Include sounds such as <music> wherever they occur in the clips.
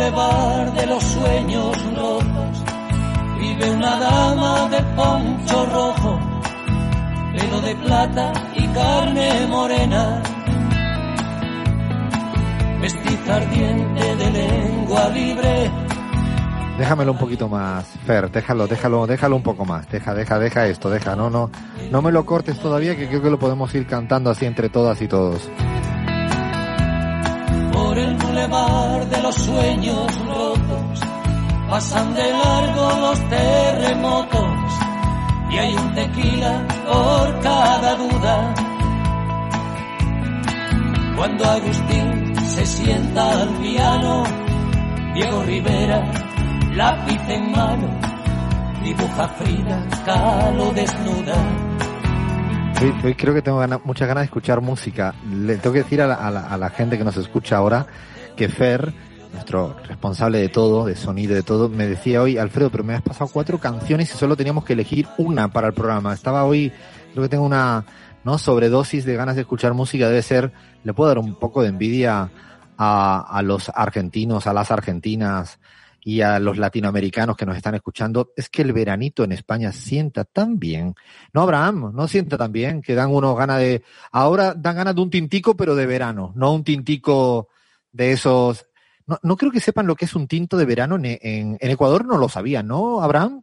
de los sueños rotos vive una dama de poncho rojo, pelo de plata y carne morena, vestiza ardiente de lengua libre. Déjamelo un poquito más, Fer, déjalo, déjalo, déjalo un poco más, deja, deja, deja esto, deja, no, no, no me lo cortes todavía que creo que lo podemos ir cantando así entre todas y todos. El bulevar de los sueños rotos pasan de largo los terremotos y hay un tequila por cada duda. Cuando Agustín se sienta al piano, Diego Rivera, lápiz en mano, dibuja Frida Kahlo desnuda. Hoy, creo que tengo muchas ganas de escuchar música. Le tengo que decir a la, a la gente que nos escucha ahora que Fer nuestro responsable de todo, de sonido, de todo, me decía hoy, Alfredo, pero me has pasado cuatro canciones y solo teníamos que elegir una para el programa. Estaba hoy, creo que tengo una no sobredosis de ganas de escuchar música, debe ser, le puedo dar un poco de envidia a, a los argentinos, a las argentinas y a los latinoamericanos que nos están escuchando, es que el veranito en España sienta tan bien. No, Abraham, no sienta tan bien, que dan unos ganas de, ahora dan ganas de un tintico, pero de verano, no un tintico de esos no, creo que sepan lo que es un tinto de verano en, Ecuador, no lo sabían, ¿no, Abraham?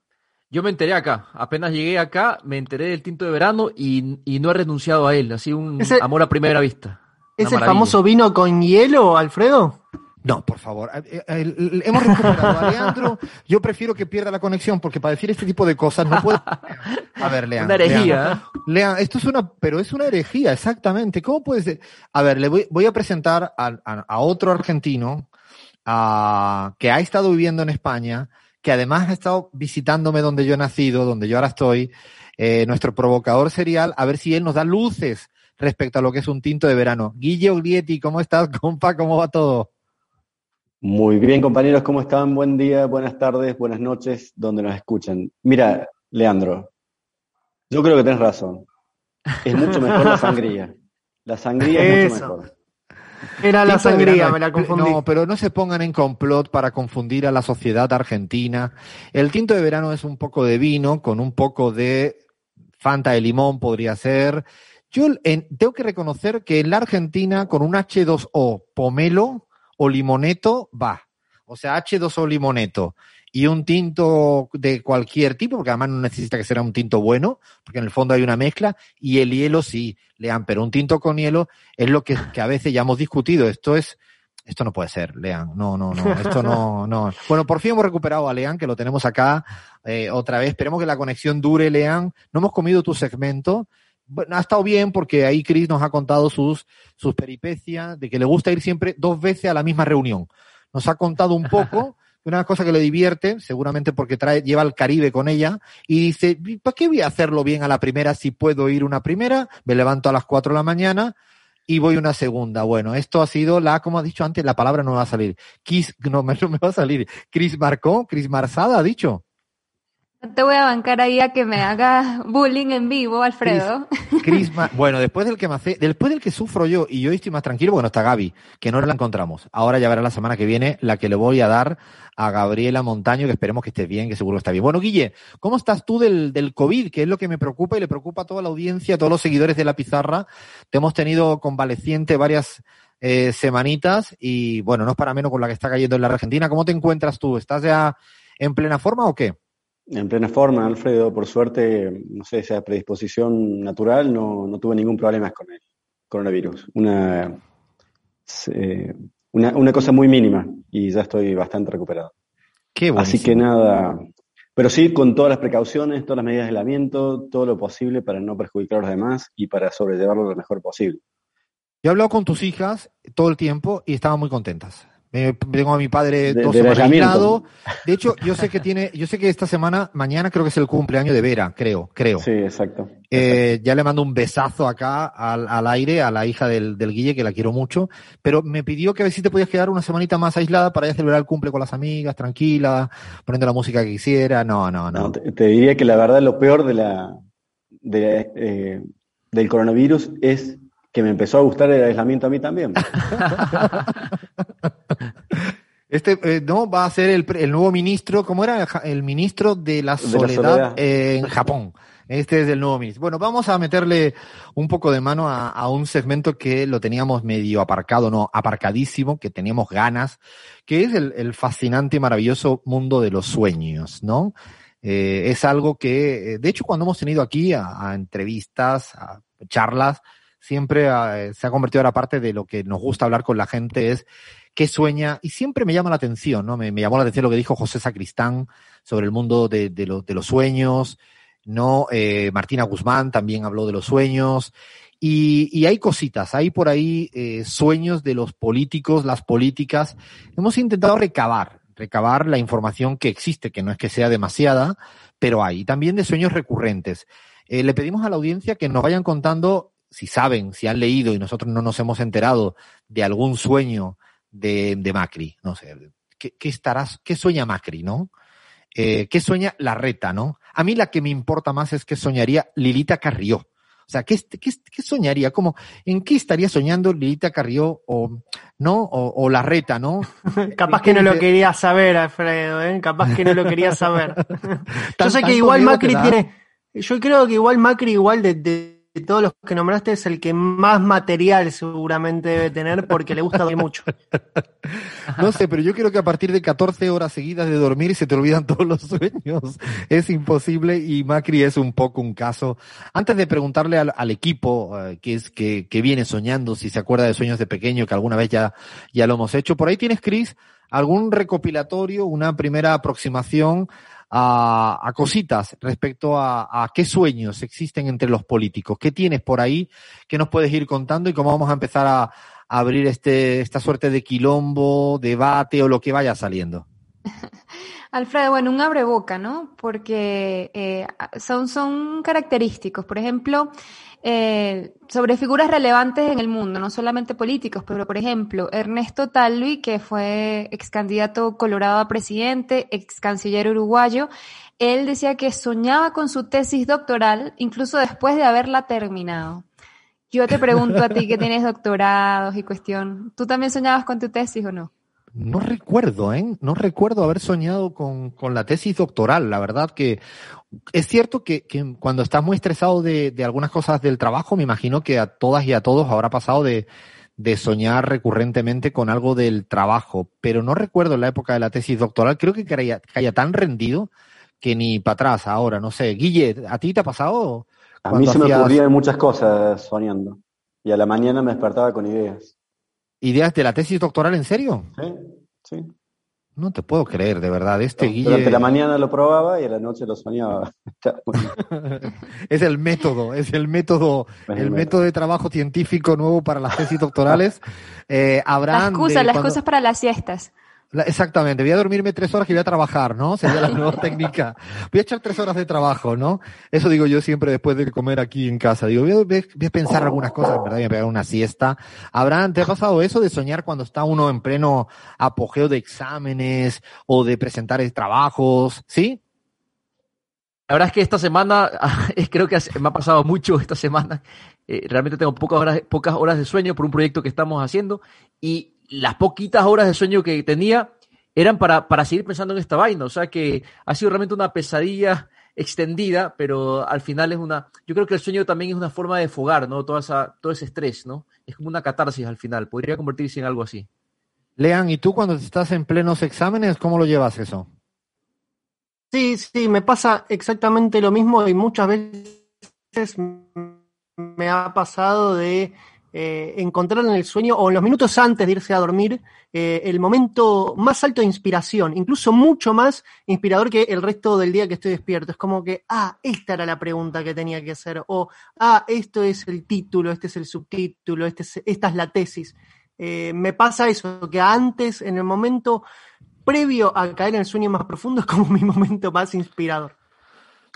Yo me enteré acá, apenas llegué acá, me enteré del tinto de verano y, no he renunciado a él, así un amor a primera vista. ¿Es el famoso vino con hielo, Alfredo? No, por favor. Eh, eh, hemos recuperado a Leandro. Yo prefiero que pierda la conexión porque para decir este tipo de cosas no puedo. <laughs> A ver, Leandro. Una herejía. Leandro, esto es una, pero es una herejía, exactamente. ¿Cómo puedes? ser? A ver, le voy, a presentar a otro argentino que ha estado viviendo en España, que además ha estado visitándome donde yo he nacido, donde yo ahora estoy, eh, nuestro provocador serial, a ver si él nos da luces respecto a lo que es un tinto de verano. Guille Oglietti, ¿cómo estás, <laughs> compa? ¿Cómo va todo? Muy bien, compañeros, ¿cómo están? Buen día, buenas tardes, buenas noches, donde nos escuchan. Mira, Leandro, yo creo que tienes razón. Es mucho mejor la sangría. La sangría es mucho mejor. Era la sangría, me la confundí. No, pero no se pongan en complot para confundir a la sociedad argentina. El tinto de verano es un poco de vino con un poco de Fanta de limón, podría ser. Yo tengo que reconocer que en la Argentina con un H2O pomelo o limoneto va. O sea, H2O limoneto y un tinto de cualquier tipo, porque además no necesita que sea un tinto bueno, porque en el fondo hay una mezcla, y el hielo sí, lean, pero un tinto con hielo es lo que, a veces ya hemos discutido. Esto es, esto no puede ser, Lean. No, no, no, esto no, no. Bueno, por fin hemos recuperado a Lean, que lo tenemos acá eh, otra vez. Esperemos que la conexión dure, Lean. No hemos comido tu segmento. Bueno, ha estado bien porque ahí Chris nos ha contado sus, sus peripecias, de que le gusta ir siempre dos veces a la misma reunión. Nos ha contado un poco <laughs> una cosa que le divierte, seguramente porque trae, lleva el Caribe con ella, y dice, ¿para qué voy a hacerlo bien a la primera si puedo ir una primera? Me levanto a las 4 de la mañana y voy una segunda. Bueno, esto ha sido la, como ha dicho antes, la palabra no va a salir. Kiss, <laughs> no, me va a salir. Chris Marcó, Chris Marzada ha dicho. No te voy a bancar ahí a que me haga bullying en vivo, Alfredo. Chris, <laughs> bueno, después del que me hace, después del que sufro yo y yo estoy más tranquilo, bueno, está Gaby, que no la encontramos. Ahora ya verá la semana que viene la que le voy a dar a Gabriela Montaño, que esperemos que esté bien, que seguro está bien. Bueno, Guille, ¿cómo estás tú del, del COVID? Que es lo que me preocupa y le preocupa a toda la audiencia, a todos los seguidores de la pizarra. Te hemos tenido convaleciente varias eh, semanitas y bueno, no es para menos con la que está cayendo en la Argentina. ¿Cómo te encuentras tú? ¿Estás ya en plena forma o qué? En plena forma, Alfredo, por suerte, no sé, esa predisposición natural, no, no tuve ningún problema con el coronavirus. Una, una, una, cosa muy mínima y ya estoy bastante recuperado. Qué Así que nada, pero sí con todas las precauciones, todas las medidas de aislamiento, todo lo posible para no perjudicar a los demás y para sobrellevarlo lo mejor posible. Yo he hablado con tus hijas todo el tiempo y estaban muy contentas. Tengo a mi padre dos semanas De hecho, yo sé que tiene, yo sé que esta semana, mañana creo que es el cumpleaños de Vera, creo, creo. Sí, exacto. Eh, ya le mando un besazo acá al, al aire a la hija del, del, Guille, que la quiero mucho, pero me pidió que a ver si te podías quedar una semanita más aislada para ir a celebrar el cumple con las amigas, tranquila, poniendo la música que quisiera. No, no, no. te, diría que la verdad lo peor de la, de, eh, del coronavirus es que me empezó a gustar el aislamiento a mí también. <laughs> Este eh, no va a ser el, el, nuevo ministro, ¿cómo era? El ministro de la soledad, en Japón. Este es el nuevo ministro. Bueno, vamos a meterle un poco de mano a, a, un segmento que lo teníamos medio aparcado, no, aparcadísimo, que teníamos ganas, que es el, el fascinante y maravilloso mundo de los sueños, ¿no? Eh, es algo que, eh, de hecho, cuando hemos tenido aquí a, a entrevistas, a charlas, siempre a, se ha convertido ahora parte de lo que nos gusta hablar con la gente es qué sueña, y siempre me llama la atención, ¿no? Me, me llamó la atención lo que dijo José Sacristán sobre el mundo de, de, lo, de los sueños, ¿no? Eh, Martina Guzmán también habló de los sueños. Y, y hay cositas, hay por ahí eh, sueños de los políticos, las políticas. Hemos intentado recabar, recabar la información que existe, que no es que sea demasiada, pero hay. También de sueños recurrentes. Eh, le pedimos a la audiencia que nos vayan contando si saben, si han leído y nosotros no nos hemos enterado de algún sueño de, de Macri. No sé, ¿qué, qué estarás, qué sueña Macri, no? Eh, ¿Qué sueña la reta, no? A mí la que me importa más es qué soñaría Lilita Carrió. O sea, ¿qué, qué, qué soñaría? ¿Cómo, ¿En qué estaría soñando Lilita Carrió o, no? O, o la reta, ¿no? <laughs> Capaz que no lo quería saber, Alfredo, ¿eh? Capaz que no lo quería saber. <laughs> yo sé que igual Macri tiene, yo creo que igual Macri igual de, de de todos los que nombraste es el que más material seguramente debe tener porque le gusta mucho. <laughs> No sé, pero yo creo que a partir de 14 horas seguidas de dormir se te olvidan todos los sueños. <laughs> Es imposible y Macri es un poco un caso. Antes de preguntarle al, equipo uh, que es que, que, viene soñando, si se acuerda de sueños de pequeño, que alguna vez ya, ya lo hemos hecho, por ahí tienes, Cris, algún recopilatorio, una primera aproximación a, a cositas respecto a, qué sueños existen entre los políticos. ¿Qué tienes por ahí que nos puedes ir contando y cómo vamos a empezar a, a abrir este, esta suerte de quilombo, debate o lo que vaya saliendo? <laughs> Alfredo, bueno, un abre boca, ¿no? Porque eh, son, son característicos. Por ejemplo, eh, sobre figuras relevantes en el mundo, no solamente políticos, pero por ejemplo, Ernesto Talvi, que fue ex candidato colorado a presidente, ex canciller uruguayo, él decía que soñaba con su tesis doctoral incluso después de haberla terminado. Yo te pregunto a ti que tienes <laughs> doctorados y cuestión, ¿tú también soñabas con tu tesis o no? No recuerdo, ¿eh? No recuerdo haber soñado con, con la tesis doctoral. La verdad que es cierto que, que cuando estás muy estresado de, de, algunas cosas del trabajo, me imagino que a todas y a todos habrá pasado de, de soñar recurrentemente con algo del trabajo, pero no recuerdo la época de la tesis doctoral. Creo que caía, caía tan rendido que ni para atrás ahora, no sé. Guille, ¿a ti te ha pasado? A mí se hacías... me ocurrían muchas cosas soñando y a la mañana me despertaba con ideas. ¿Ideas de la tesis doctoral en serio? Sí, sí. No te puedo creer, de verdad. Este no, Guille... Durante la mañana lo probaba y a la noche lo soñaba. <laughs> <laughs> es el método, es el método, es el, el método de trabajo científico nuevo para las tesis doctorales. <laughs> Eh, habrán la excusa, las cuando... cosas para las siestas. Exactamente, voy a dormirme tres horas y voy a trabajar, ¿no? Sería la nueva <laughs> técnica. Voy a echar tres horas de trabajo, ¿no? Eso digo yo siempre después de comer aquí en casa. Digo, voy a, voy a pensar algunas cosas, en verdad, voy a pegar una siesta. Abraham, ¿te ha pasado eso de soñar cuando está uno en pleno apogeo de exámenes o de presentar trabajos? ¿Sí? La verdad es que esta semana, <laughs> creo que me ha pasado mucho esta semana. Eh, realmente tengo pocas horas, pocas horas de sueño por un proyecto que estamos haciendo y las poquitas horas de sueño que tenía eran para, para seguir pensando en esta vaina. O sea que ha sido realmente una pesadilla extendida, pero al final es una. Yo creo que el sueño también es una forma de fogar, ¿no? Toda esa, todo ese estrés, ¿no? Es como una catarsis al final. Podría convertirse en algo así. Lean, ¿y tú cuando estás en plenos exámenes, cómo lo llevas eso? Sí, sí, me pasa exactamente lo mismo y muchas veces me ha pasado de eh, encontrar en el sueño o en los minutos antes de irse a dormir eh, el momento más alto de inspiración, incluso mucho más inspirador que el resto del día que estoy despierto. Es como que, ah, esta era la pregunta que tenía que hacer, o, ah, esto es el título, este es el subtítulo, este es, esta es la tesis. Eh, me pasa eso, que antes, en el momento previo a caer en el sueño más profundo, <laughs> es como mi momento más inspirador.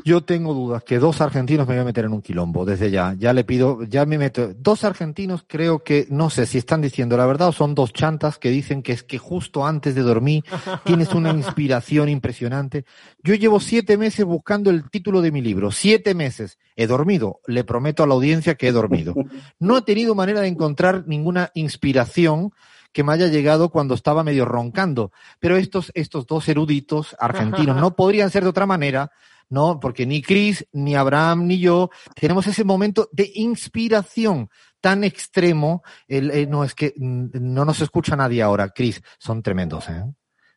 Yo tengo dudas que dos argentinos me voy a meter en un quilombo desde ya. Ya le pido, ya me meto. Dos argentinos creo que, no sé si están diciendo la verdad o son dos chantas que dicen que es que justo antes de dormir <laughs> tienes una inspiración impresionante. Yo llevo siete meses buscando el título de mi libro. Siete meses. He dormido. Le prometo a la audiencia que he dormido. No he tenido manera de encontrar ninguna inspiración que me haya llegado cuando estaba medio roncando. Pero estos, estos dos eruditos argentinos <laughs> no podrían ser de otra manera, ¿no? Porque ni Chris, ni Abraham, ni yo tenemos ese momento de inspiración tan extremo. El, eh, no, es que mm, no nos escucha nadie ahora, Chris. Son tremendos, ¿eh?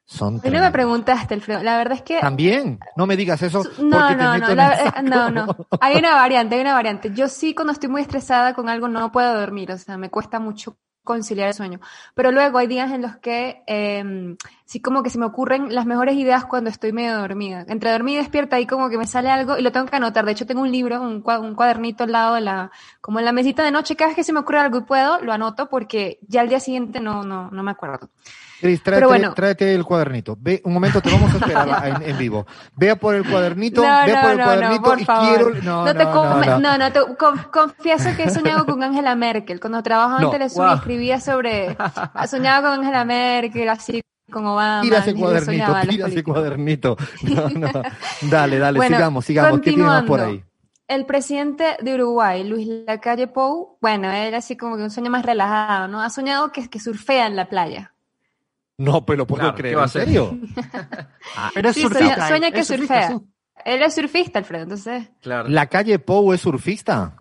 Son Hoy no me tremendos. preguntaste, Alfredo. La verdad es que También, no me digas eso porque No, te no, meto no, la- no, no. Hay una variante, hay una variante. Yo sí cuando estoy muy estresada con algo no puedo dormir, o sea, me cuesta mucho conciliar el sueño. Pero luego hay días en los que eh, sí como que se me ocurren las mejores ideas cuando estoy medio dormida. Entre dormida y despierta ahí como que me sale algo y lo tengo que anotar. De hecho tengo un libro, un, cua- un cuadernito al lado de la, como en la mesita de noche, cada vez que se me ocurre algo y puedo, lo anoto porque ya al día siguiente no, no, no me acuerdo. Cris, tráete, bueno. tráete el cuadernito. Ve, un momento, te vamos a esperar <laughs> en, en vivo. Vea por el cuadernito, No, vea no, por el cuadernito no, por y favor. quiero. No, no, te come- no. no, te conf- confieso que he soñado con Angela Merkel. Cuando trabajaba en Telesur Wow. escribía sobre, <laughs> soñaba con Angela Merkel, así con Obama. Tira ese cuadernito, tira ese cuadernito. <laughs> Dale, dale, Bueno, sigamos, sigamos. ¿Qué tienes más por ahí? El presidente de Uruguay, Luis Lacalle Pou, bueno, él así como que un sueño más relajado, ¿no? Ha soñado que, que surfea en la playa. No, pero lo puedo Claro, ¿qué creer, ¿en serio? <laughs> Pero es Sí, surfista. sueña- sueña que Es surfista, surfea. sí. Él es surfista, Alfredo, entonces. Claro. ¿La calle Pou es surfista?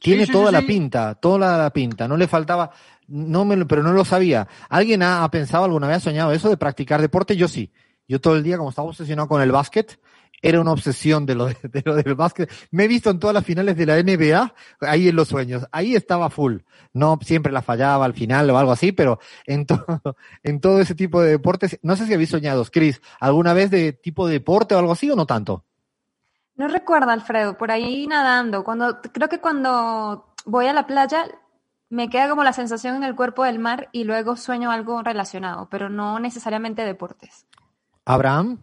Tiene sí, toda sí, la sí. pinta, toda la pinta. No le faltaba, no me, lo- pero no lo sabía. ¿Alguien ha, ha pensado alguna vez, ha soñado eso de practicar deporte? Yo sí. Yo todo el día, como estaba obsesionado con el básquet, era una obsesión de lo, de, de lo del básquet. Me he visto en todas las finales de la NBA, ahí en los sueños. Ahí estaba full. No siempre la fallaba al final o algo así, pero en <laughs> todo, en todo ese tipo de deportes, no sé si habéis soñado, Chris, alguna vez de tipo de deporte o algo así o no tanto. No recuerdo, Alfredo, por ahí nadando. Cuando, creo que cuando voy a la playa me queda como la sensación en el cuerpo del mar y luego sueño algo relacionado, pero no necesariamente deportes. Abraham.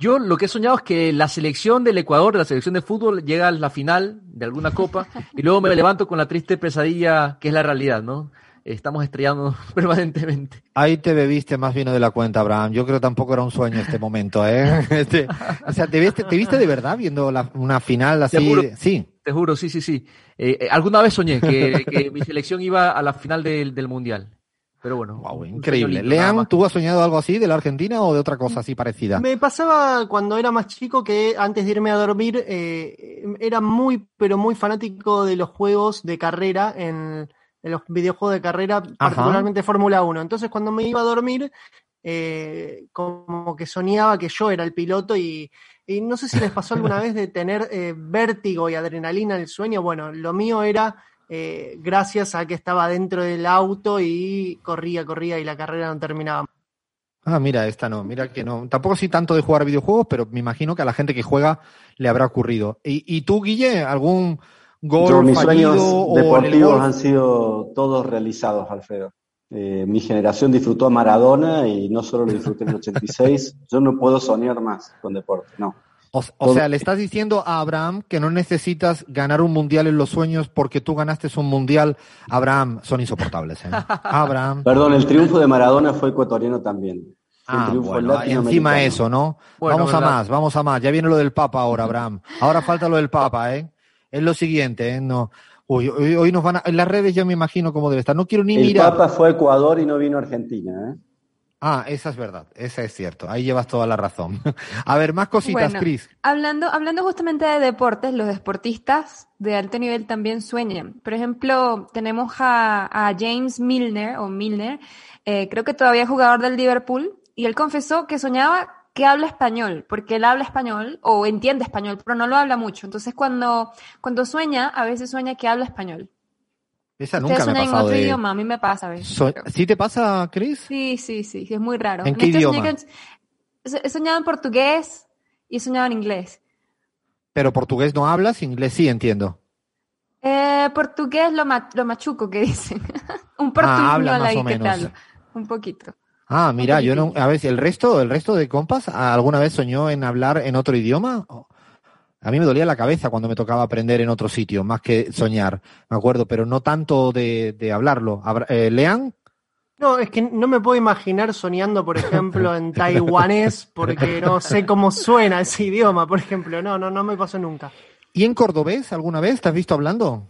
Yo lo que he soñado es que la selección del Ecuador, la selección de fútbol, llega a la final de alguna copa <laughs> y luego me levanto con la triste pesadilla que es la realidad, ¿no? Estamos estrellando <laughs> permanentemente. Ahí te bebiste más vino de la cuenta, Abraham. Yo creo que tampoco era un sueño este <laughs> momento, ¿eh? Este, o sea, ¿te viste, te viste de verdad viendo la- una final así? Seguro. Sí. Te juro, sí, sí, sí. Eh, eh, alguna vez soñé que, que mi selección iba a la final del, del Mundial. Pero bueno. Wow, increíble. Lean. ¿tú has soñado algo así de la Argentina o de otra cosa así parecida? Me pasaba cuando era más chico que antes de irme a dormir eh, era muy, pero muy fanático de los juegos de carrera, en, en los videojuegos de carrera, particularmente Fórmula 1. Entonces cuando me iba a dormir, eh, como que soñaba que yo era el piloto y, y no sé si les pasó alguna <laughs> vez de tener eh, vértigo y adrenalina en el sueño. Bueno, lo mío era eh, gracias a que estaba dentro del auto y corría, corría y la carrera no terminaba. Ah, mira, esta no, mira que no. Tampoco soy tanto de jugar videojuegos, pero me imagino que a la gente que juega le habrá ocurrido. ¿Y, y tú, Guille, algún gol Yo, mis fallido sueños deportivos han sido todos realizados, Alfredo. Eh, mi generación disfrutó a Maradona y no solo lo disfruté en el 86. Yo no puedo soñar más con deporte, no. O, o sea, le estás diciendo a Abraham que no necesitas ganar un mundial en los sueños porque tú ganaste un mundial. Abraham, son insoportables. ¿eh? <laughs> Abraham. Perdón, el triunfo de Maradona fue ecuatoriano también. Ah, bueno, encima eso, ¿no? Bueno, vamos a más, vamos a más. Ya viene lo del Papa ahora, Abraham. Ahora falta lo del Papa, ¿eh? Es lo siguiente, ¿eh? No. Uy, hoy, hoy nos van a... En las redes ya me imagino cómo debe estar. No quiero ni El mirar. Papa fue a Ecuador y no vino a Argentina. ¿eh? Ah, esa es verdad, esa es cierto. Ahí llevas toda la razón. <laughs> a ver, más cositas, Bueno, Chris. Hablando, hablando justamente de deportes, los deportistas de alto nivel también sueñan. Por ejemplo, tenemos a, a James Milner, o Milner, eh, creo que todavía es jugador del Liverpool, y él confesó que soñaba que habla español, porque él habla español o entiende español, pero no lo habla mucho. Entonces, cuando, cuando sueña, a veces sueña que habla español. Esa Ustedes nunca me ha en otro de... idioma, a mí me pasa a veces. So- ¿Sí te pasa, Chris? Sí, sí, sí, es muy raro. ¿En qué este soñé idioma? que- he soñado en portugués y he soñado en inglés. Pero portugués no hablas, inglés sí entiendo. Eh, portugués lo, ma- lo machuco que <laughs> dicen. Un Ah, portuñol más ahí, ¿qué tal? Un poquito. Ah, mira, yo no, a ver, el resto, el resto de compas, ¿alguna vez soñó en hablar en otro idioma? A mí me dolía la cabeza cuando me tocaba aprender en otro sitio, más que soñar, me acuerdo, pero no tanto de, de hablarlo. Eh, ¿Lean? No, es que no me puedo imaginar soñando, por ejemplo, en <laughs> taiwanés, porque no sé cómo suena ese idioma, por ejemplo. No, no, no me pasó nunca. ¿Y en cordobés alguna vez te has visto hablando?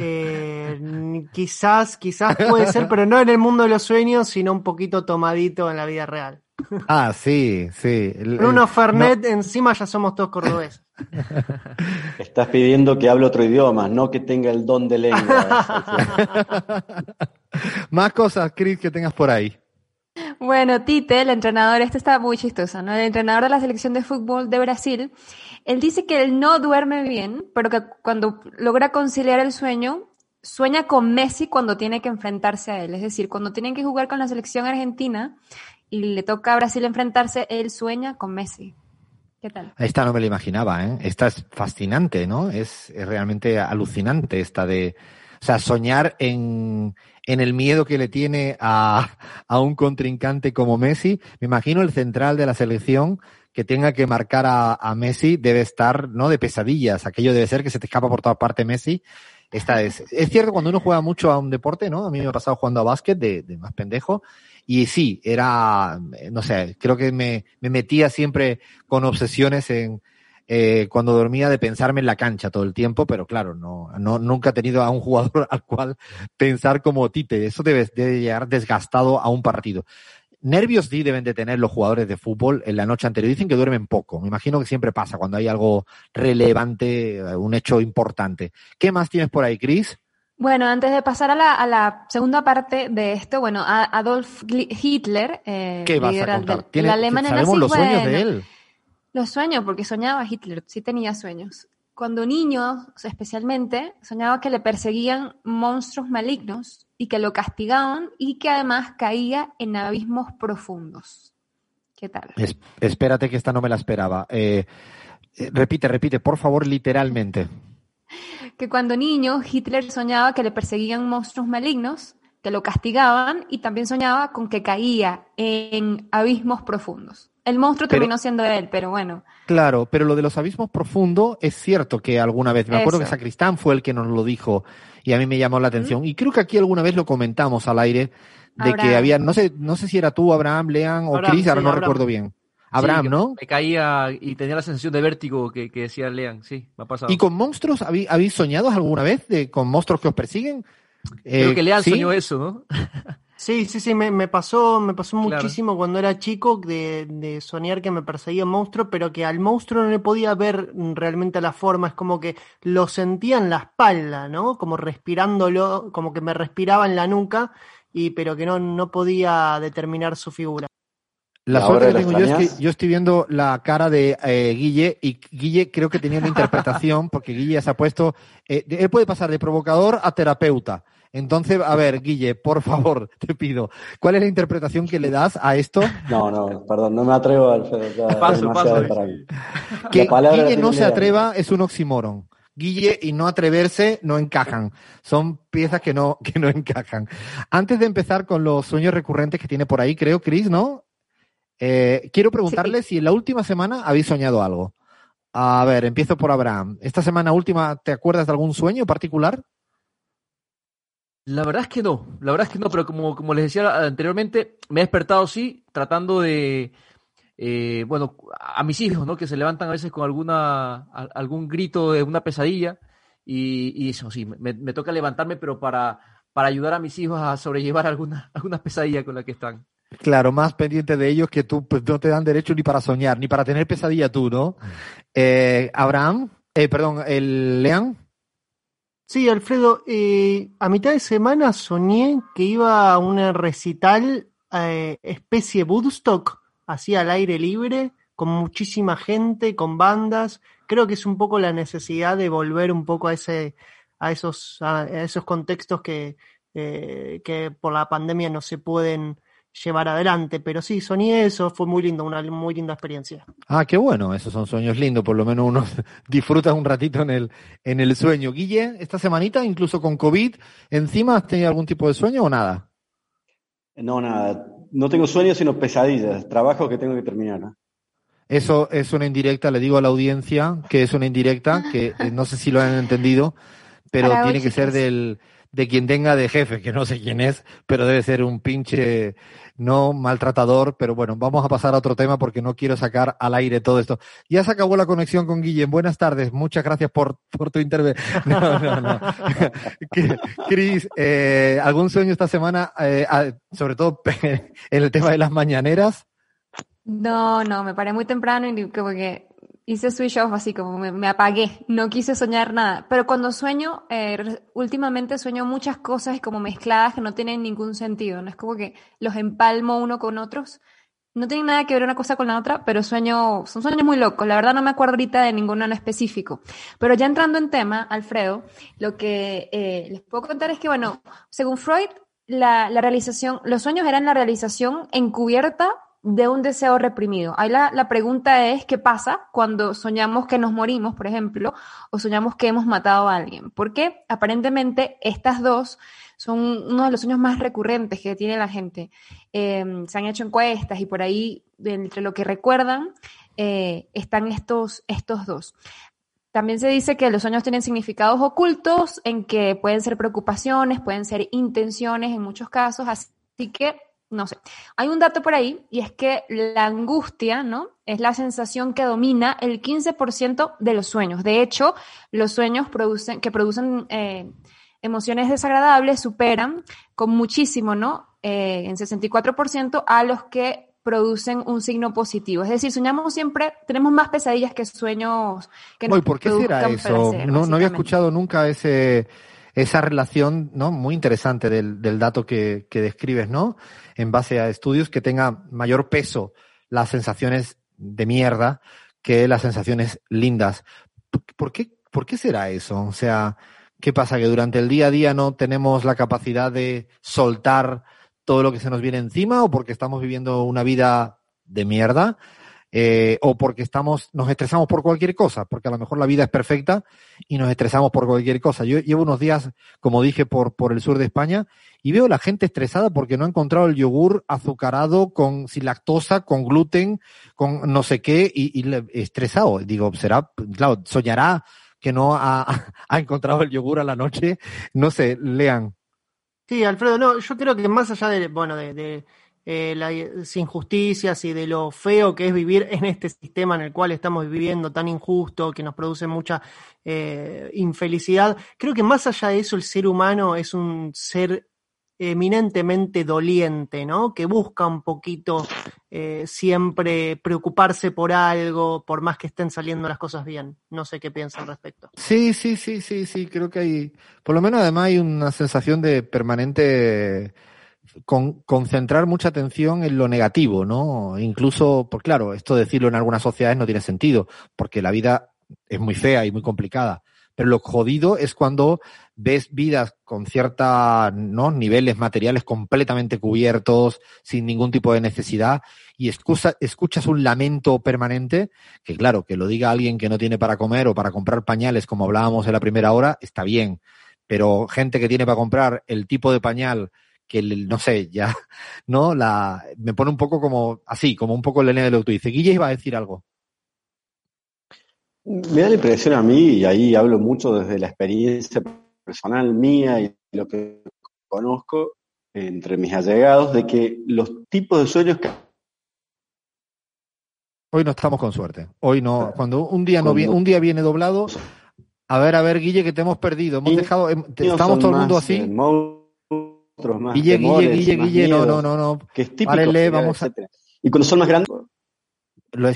Eh, quizás, quizás puede ser, pero no en el mundo de los sueños, sino un poquito tomadito en la vida real. Ah, sí, sí. El- Bruno el- Fernet, encima ya somos todos cordobeses. <laughs> Estás pidiendo que hable otro idioma, no que tenga el don de lengua. <laughs> Más cosas, Chris, que tengas por ahí. Bueno, Tite, el entrenador, este está muy chistoso, ¿no? El entrenador de la selección de fútbol de Brasil, él dice que él no duerme bien, pero que cuando logra conciliar el sueño, sueña con Messi cuando tiene que enfrentarse a él. Es decir, cuando tienen que jugar con la selección argentina y le toca a Brasil enfrentarse, él sueña con Messi. ¿Qué tal? Esta no me la imaginaba, ¿eh? Esta es fascinante, ¿no? Es, realmente alucinante esta de, o sea, soñar en, en el miedo que le tiene a, a un contrincante como Messi. Me imagino el central de la selección que tenga que marcar a, a Messi debe estar, ¿no? De pesadillas. Aquello debe ser que se te escapa por toda parte Messi. Esta es, es cierto cuando uno juega mucho a un deporte, ¿no? A mí me ha pasado jugando a básquet de más pendejo. Y sí, era, no sé, creo que me, me metía siempre con obsesiones en, eh, cuando dormía de pensarme en la cancha todo el tiempo, pero claro, no, no, nunca he tenido a un jugador <laughs> al cual pensar como Tite. Eso debe, debe llegar desgastado a un partido. Nervios sí deben de tener los jugadores de fútbol en la noche anterior. Dicen que duermen poco. Me imagino que siempre pasa cuando hay algo relevante, eh, un hecho importante. ¿Qué más tienes por ahí, Chris? Bueno, antes de pasar a la, a la segunda parte de esto, bueno, a- Adolf Hitler, eh, ¿Qué vas a contar? ¿Tiene- la Alemania sabemos nazi, los sueños de él. Los sueños, porque soñaba Hitler, sí tenía sueños. Cuando niño, especialmente, soñaba que le perseguían monstruos malignos y que lo castigaban y que además caía en abismos profundos. ¿Qué tal? Es- espérate que esta no me la esperaba. Eh, eh, repite, repite, por favor, literalmente. Que cuando niño Hitler soñaba que le perseguían monstruos malignos, que lo castigaban y también soñaba con que caía en abismos profundos. El monstruo Pero- terminó siendo él, pero bueno. Claro, pero lo de los abismos profundos es cierto que alguna vez, me acuerdo Eso. que Sacristán fue el que nos lo dijo y a mí me llamó la atención. Y creo que aquí alguna vez lo comentamos al aire de que había, no sé, no sé si era tú, Abraham, Lean o Abraham, Chris, ahora sí, no Abraham. recuerdo bien. Abraham, Sí, ¿no? Me caía y tenía la sensación de vértigo que, que decía Lean, sí, me ha pasado. ¿Y con monstruos habí- habéis soñado alguna vez de con monstruos que os persiguen? Creo Eh, que Lean ¿sí? soñó eso, ¿no? <laughs> Sí, sí, sí, me, me pasó, me pasó Claro. muchísimo cuando era chico de, de soñar que me perseguía un monstruo, pero que al monstruo no le podía ver realmente la forma, es como que lo sentía en la espalda, ¿no? Como respirándolo, como que me respiraba en la nuca, y pero que no, no podía determinar su figura. La ¿Y suerte ahora que tengo yo es que yo estoy viendo la cara de eh, Guille y Guille creo que tenía una interpretación <laughs> porque Guille se ha puesto, eh, él puede pasar de provocador a terapeuta. Entonces, a ver, Guille, por favor, <laughs> te pido, ¿cuál es la interpretación que le das a esto? No, no, perdón, no me atrevo, Alfredo. ya <laughs> Paso, demasiado paso. para mí. Que La Guille la no se atreva es un oxímoron. Guille y no atreverse no encajan. Son piezas que no, que no encajan. Antes de empezar con los sueños recurrentes que tiene por ahí, creo, Chris, ¿no? Eh, quiero preguntarle si en la última semana habéis soñado algo. A ver, empiezo por Abraham. ¿Esta semana última te acuerdas de algún sueño particular? La verdad es que no, la verdad es que no, pero como, como les decía anteriormente, me he despertado sí, tratando de, eh, bueno, a mis hijos, ¿no? Que se levantan a veces con alguna, a- algún grito de una pesadilla y, y eso sí, me, me toca levantarme, pero para, para ayudar a mis hijos a sobrellevar alguna, <laughs> algunas pesadillas con las que están. Claro, más pendiente de ellos que tú pues, no te dan derecho ni para soñar, ni para tener pesadilla tú, ¿no? Eh, Abraham, eh, perdón, el Lean. Sí, Alfredo, eh, a mitad de semana soñé que iba a una recital eh, especie Woodstock, así al aire libre, con muchísima gente, con bandas. Creo que es un poco la necesidad de volver un poco a ese, a esos, a, a esos contextos que, eh, que por la pandemia no se pueden llevar adelante. Pero sí, soñé eso, fue muy lindo, una muy linda experiencia. Ah, qué bueno, esos son sueños lindos, por lo menos uno <laughs> disfruta un ratito en el, en el sueño. Guille, esta semanita, incluso con COVID, encima, ¿has tenido algún tipo de sueño o nada? No, nada. No tengo sueños, sino pesadillas. Trabajo que tengo que terminar. ¿no? Eso es una indirecta, le digo a la audiencia que es una indirecta, que eh, no sé si lo han entendido, pero Para tiene que ser del, de quien tenga de jefe, que no sé quién es, pero debe ser un pinche no maltratador, pero bueno, vamos a pasar a otro tema porque no quiero sacar al aire todo esto. Ya se acabó la conexión con Guillem. Buenas tardes, muchas gracias por, por tu intervención. <laughs> No, no, no. <laughs> Cris, eh, ¿algún sueño esta semana, eh, sobre todo <laughs> en el tema de las mañaneras? No, no, me paré muy temprano y como que hice switch off así como me, apagué, no quise soñar nada. Pero cuando sueño, eh, últimamente sueño muchas cosas como mezcladas que no tienen ningún sentido, no es como que los empalmo uno con otros. No tienen nada que ver una cosa con la otra, pero sueño, son sueños muy locos. La verdad no me acuerdo ahorita de ninguno en específico. Pero ya entrando en tema, Alfredo, lo que eh, les puedo contar es que, bueno, según Freud, la, la realización, los sueños eran la realización encubierta de un deseo reprimido. Ahí la, la, pregunta es, ¿qué pasa cuando soñamos que nos morimos, por ejemplo, o soñamos que hemos matado a alguien? Porque aparentemente estas dos son uno de los sueños más recurrentes que tiene la gente. Em, se han hecho encuestas y por ahí, entre lo que recuerdan, eh, están estos, estos dos. También se dice que los sueños tienen significados ocultos, en que pueden ser preocupaciones, pueden ser intenciones en muchos casos, así que no sé. Hay un dato por ahí y es que la angustia, ¿no? Es la sensación que domina el 15% de los sueños. De hecho, los sueños producen, que producen eh, emociones desagradables superan con muchísimo, ¿no? Eh, en 64% a los que producen un signo positivo. Es decir, soñamos siempre, tenemos más pesadillas que sueños que nos ¿Por qué será eso? no, no había escuchado nunca ese esa relación ¿no? muy interesante del, del dato que, que, describes, ¿no? En base a estudios que tenga mayor peso las sensaciones de mierda que las sensaciones lindas. ¿Por qué, ¿Por qué será eso? O sea, ¿qué pasa? Que durante el día a día no tenemos la capacidad de soltar todo lo que se nos viene encima o porque estamos viviendo una vida de mierda eh, o porque estamos, nos estresamos por cualquier cosa, porque a lo mejor la vida es perfecta y nos estresamos por cualquier cosa. Yo llevo unos días, como dije, por, por el sur de España y veo la gente estresada porque no ha encontrado el yogur azucarado con sin lactosa, con gluten, con no sé qué y, y estresado. Digo, será, claro, soñará que no ha, <laughs> ha encontrado el yogur a la noche. No sé, lean. Sí, Alfredo, no, yo creo que más allá de, bueno, de eh, las injusticias y de lo feo que es vivir en este sistema en el cual estamos viviendo, tan injusto, que nos produce mucha eh, infelicidad. Creo que más allá de eso, el ser humano es un ser eminentemente doliente, ¿no? Que busca un poquito eh, siempre preocuparse por algo, por más que estén saliendo las cosas bien. No sé qué piensan al respecto. Sí, sí, sí, sí, sí, creo que hay, por lo menos además hay una sensación de permanente con, concentrar mucha atención en lo negativo, ¿no? Incluso, pues claro, esto decirlo en algunas sociedades no tiene sentido, porque la vida es muy fea y muy complicada. Pero lo jodido es cuando ves vidas con cierta, ¿no? niveles materiales completamente cubiertos, sin ningún tipo de necesidad, y escucha, escuchas un lamento permanente, que claro, que lo diga alguien que no tiene para comer o para comprar pañales, como hablábamos en la primera hora, está bien. Pero gente que tiene para comprar el tipo de pañal que no sé, ya, <laughs> ¿no? La, me pone un poco como así, como un poco el N de lo que dice. Guille iba a decir algo. Me da la impresión a mí, y ahí hablo mucho desde la experiencia personal mía y lo que conozco entre mis allegados, de que los tipos de sueños que Hoy no estamos con suerte. Hoy no. Cuando un día no viene, un día viene doblado. A ver, a ver, Guille, que te hemos perdido. Hemos dejado, em, estamos todo el mundo así. Eh, más Guille, Guille, Guille, Guille, no, no, no, no. Que es típico. vamos a... Y cuando son más grandes. Lo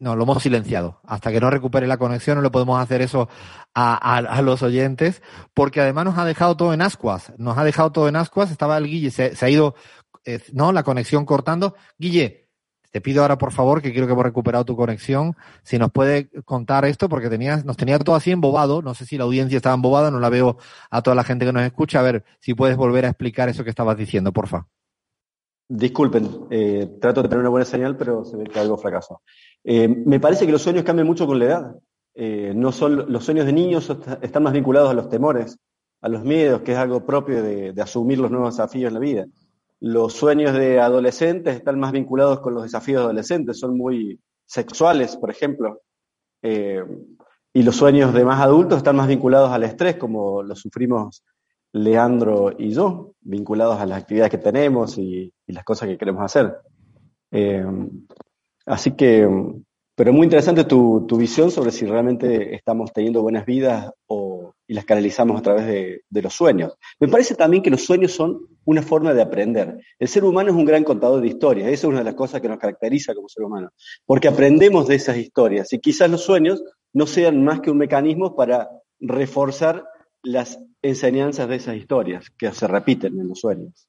no, lo hemos silenciado. Hasta que no recupere la conexión no le podemos hacer eso a, a, a, los oyentes, porque además nos ha dejado todo en ascuas. Nos ha dejado todo en ascuas. Estaba el Guille, se, se ha ido, eh, ¿no? La conexión cortando. Guille, te pido ahora, por favor, que creo que hemos recuperado tu conexión, si nos puede contar esto, porque tenías, nos tenía todo así embobado. No sé si la audiencia estaba embobada, no la veo a toda la gente que nos escucha. A ver si puedes volver a explicar eso que estabas diciendo, porfa. Disculpen, eh, trato de tener una buena señal, pero se ve que algo fracaso. Eh, me parece que los sueños cambian mucho con la edad. Eh, no son, los sueños de niños están más vinculados a los temores, a los miedos, que es algo propio de, de asumir los nuevos desafíos en la vida los sueños de adolescentes están más vinculados con los desafíos de adolescentes, son muy sexuales, por ejemplo. Eh, y los sueños de más adultos están más vinculados al estrés, como lo sufrimos Leandro y yo, vinculados a las actividades que tenemos y, las cosas que queremos hacer. Eh, así que, pero muy interesante tu, tu, visión sobre si realmente estamos teniendo buenas vidas o, y las canalizamos a través de, los sueños. Me parece también que los sueños son una forma de aprender. El ser humano es un gran contador de historias, esa es una de las cosas que nos caracteriza como ser humano, porque aprendemos de esas historias y quizás los sueños no sean más que un mecanismo para reforzar las enseñanzas de esas historias que se repiten en los sueños.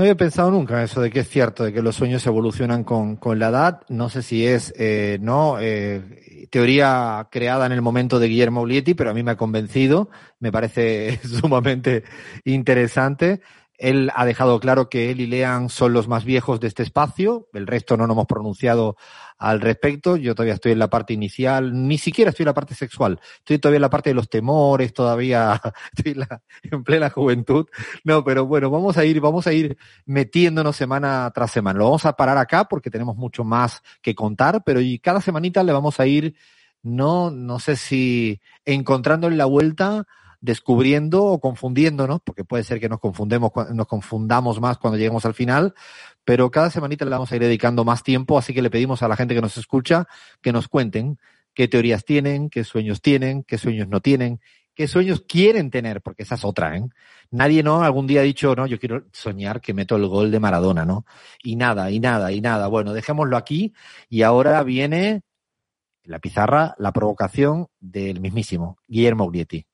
No había pensado nunca en eso de que es cierto, de que los sueños evolucionan con, con la edad. No sé si es, eh, no, eh, teoría creada en el momento de Guillermo Ulietti, pero a mí me ha convencido. Me parece <laughs> sumamente interesante. Él ha dejado claro que él y Lean son los más viejos de este espacio. El resto no nos hemos pronunciado al respecto. Yo todavía estoy en la parte inicial, ni siquiera estoy en la parte sexual. Estoy todavía en la parte de los temores, todavía <laughs> estoy en, plena juventud. No, pero bueno, vamos a ir, vamos a ir metiéndonos semana tras semana. Lo vamos a parar acá porque tenemos mucho más que contar, pero y cada semanita le vamos a ir, no, no sé si encontrando en la vuelta descubriendo o confundiéndonos, porque puede ser que nos confundemos, nos confundamos más cuando lleguemos al final, pero cada semanita le vamos a ir dedicando más tiempo, así que le pedimos a la gente que nos escucha que nos cuenten qué teorías tienen, qué sueños tienen, qué sueños no tienen, qué sueños quieren tener, porque esa es otra, ¿eh? Nadie, ¿no? Algún día ha dicho, no, yo quiero soñar que meto el gol de Maradona, ¿no? Y nada, y nada, y nada. Bueno, dejémoslo aquí y ahora viene la pizarra, la provocación del mismísimo Guillermo Grietti.